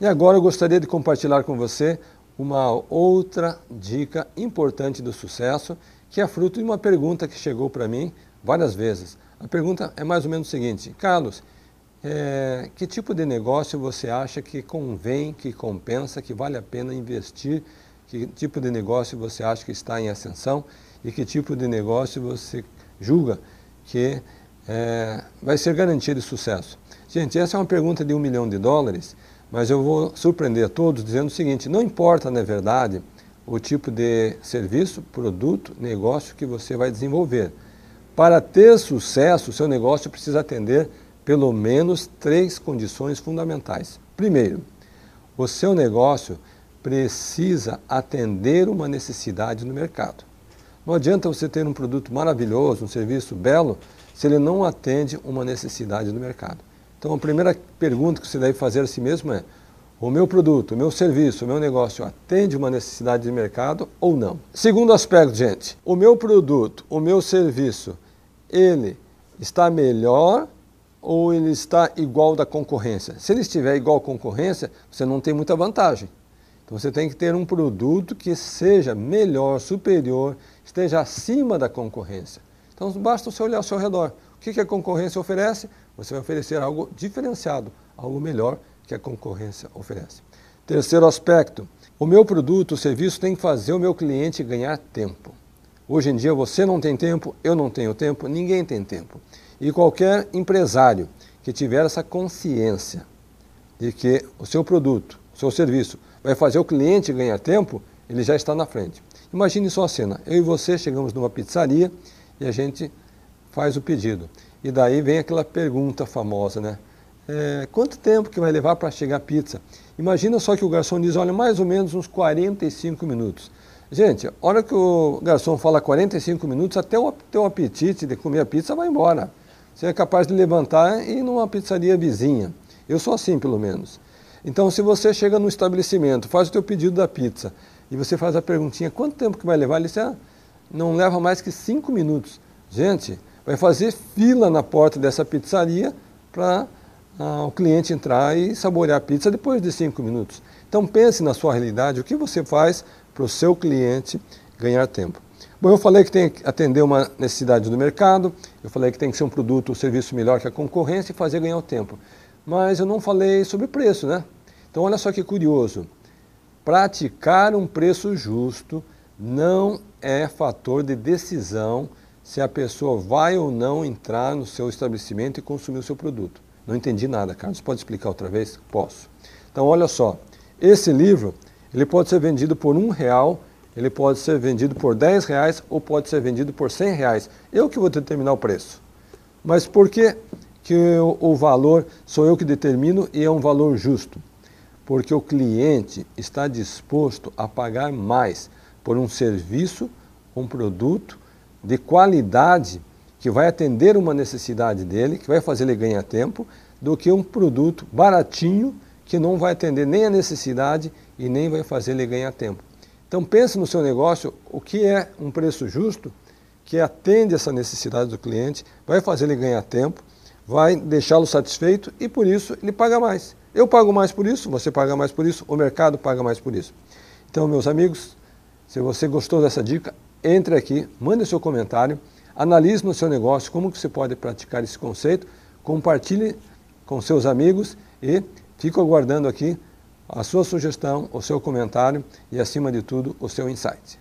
E agora eu gostaria de compartilhar com você uma outra dica importante do sucesso, que é fruto de uma pergunta que chegou para mim várias vezes. A pergunta é mais ou menos o seguinte: Carlos, é, que tipo de negócio você acha que convém, que compensa, que vale a pena investir? Que tipo de negócio você acha que está em ascensão e que tipo de negócio você julga que é, vai ser garantido sucesso? Gente, essa é uma pergunta de um milhão de dólares mas eu vou surpreender a todos dizendo o seguinte: não importa, na verdade, o tipo de serviço, produto, negócio que você vai desenvolver. Para ter sucesso, o seu negócio precisa atender pelo menos três condições fundamentais. Primeiro, o seu negócio precisa atender uma necessidade no mercado. Não adianta você ter um produto maravilhoso, um serviço belo, se ele não atende uma necessidade no mercado. Então, a primeira pergunta que você deve fazer a si mesmo é: o meu produto, o meu serviço, o meu negócio atende uma necessidade de mercado ou não? Segundo aspecto, gente, o meu produto, o meu serviço, ele está melhor ou ele está igual da concorrência? Se ele estiver igual à concorrência, você não tem muita vantagem. Então você tem que ter um produto que seja melhor, superior, esteja acima da concorrência. Então basta você olhar ao seu redor. O que a concorrência oferece? Você vai oferecer algo diferenciado, algo melhor que a concorrência oferece. Terceiro aspecto, o meu produto, o serviço tem que fazer o meu cliente ganhar tempo. Hoje em dia você não tem tempo, eu não tenho tempo, ninguém tem tempo. E qualquer empresário que tiver essa consciência de que o seu produto, o seu serviço vai fazer o cliente ganhar tempo, ele já está na frente. Imagine só a cena, eu e você chegamos numa pizzaria e a gente faz o pedido. E daí vem aquela pergunta famosa, né? É, quanto tempo que vai levar para chegar a pizza? Imagina só que o garçom diz, olha, mais ou menos uns 45 minutos. Gente, a hora que o garçom fala 45 minutos, até o teu apetite de comer a pizza vai embora. Você é capaz de levantar e ir numa pizzaria vizinha. Eu sou assim, pelo menos. Então, se você chega no estabelecimento, faz o teu pedido da pizza e você faz a perguntinha, quanto tempo que vai levar? Ele diz, ah, não leva mais que 5 minutos. Gente, vai fazer fila na porta dessa pizzaria para ah, o cliente entrar e saborear a pizza depois de cinco minutos. Então pense na sua realidade, o que você faz para o seu cliente ganhar tempo. Bom, eu falei que tem que atender uma necessidade do mercado, eu falei que tem que ser um produto ou serviço melhor que a concorrência e fazer ganhar o tempo. Mas eu não falei sobre preço, né? Então olha só que curioso. Praticar um preço justo não é fator de decisão se a pessoa vai ou não entrar no seu estabelecimento e consumir o seu produto. Não entendi nada, Carlos. Pode explicar outra vez? Posso. Então, olha só. Esse livro, ele pode ser vendido por um real, ele pode ser vendido por 10 reais ou pode ser vendido por 100 reais. Eu que vou determinar o preço. Mas por que, que o, o valor sou eu que determino e é um valor justo? Porque o cliente está disposto a pagar mais por um serviço, um produto de qualidade que vai atender uma necessidade dele, que vai fazer ele ganhar tempo, do que um produto baratinho que não vai atender nem a necessidade e nem vai fazer ele ganhar tempo. Então pense no seu negócio o que é um preço justo que atende essa necessidade do cliente, vai fazer ele ganhar tempo, vai deixá-lo satisfeito e por isso ele paga mais. Eu pago mais por isso, você paga mais por isso, o mercado paga mais por isso. Então, meus amigos, se você gostou dessa dica, entre aqui, mande seu comentário, analise no seu negócio como que você pode praticar esse conceito, compartilhe com seus amigos e fico aguardando aqui a sua sugestão, o seu comentário e, acima de tudo, o seu insight.